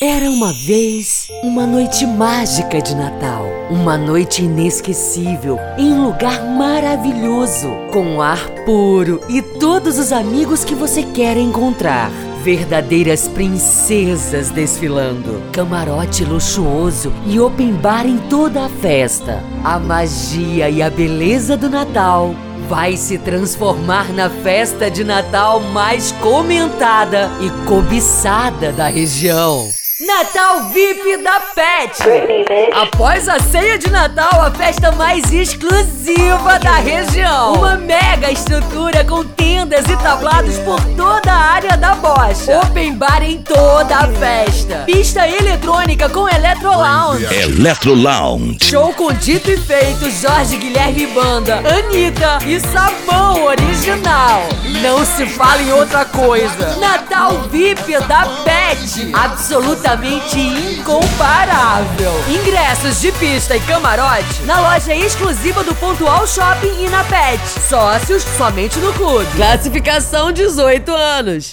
Era uma vez uma noite mágica de Natal. Uma noite inesquecível em um lugar maravilhoso, com ar puro e todos os amigos que você quer encontrar. Verdadeiras princesas desfilando, camarote luxuoso e open bar em toda a festa. A magia e a beleza do Natal vai se transformar na festa de Natal mais comentada e cobiçada da região. Natal VIP da Pet! Após a ceia de Natal, a festa mais exclusiva da região. Uma mega estrutura com tendas e tablados por toda a área da bocha. Open bar em toda a festa. Pista eletrônica com Electro Lounge. Electro Lounge. Show com dito e feito Jorge Guilherme Banda, Anitta e Sabão Original. Não se fala em outra coisa. Natal VIP da Pet. Absolutamente incomparável. Ingressos de pista e camarote na loja exclusiva do Pontual Shopping e na Pet. Sócios somente no clube. Classificação 18 anos.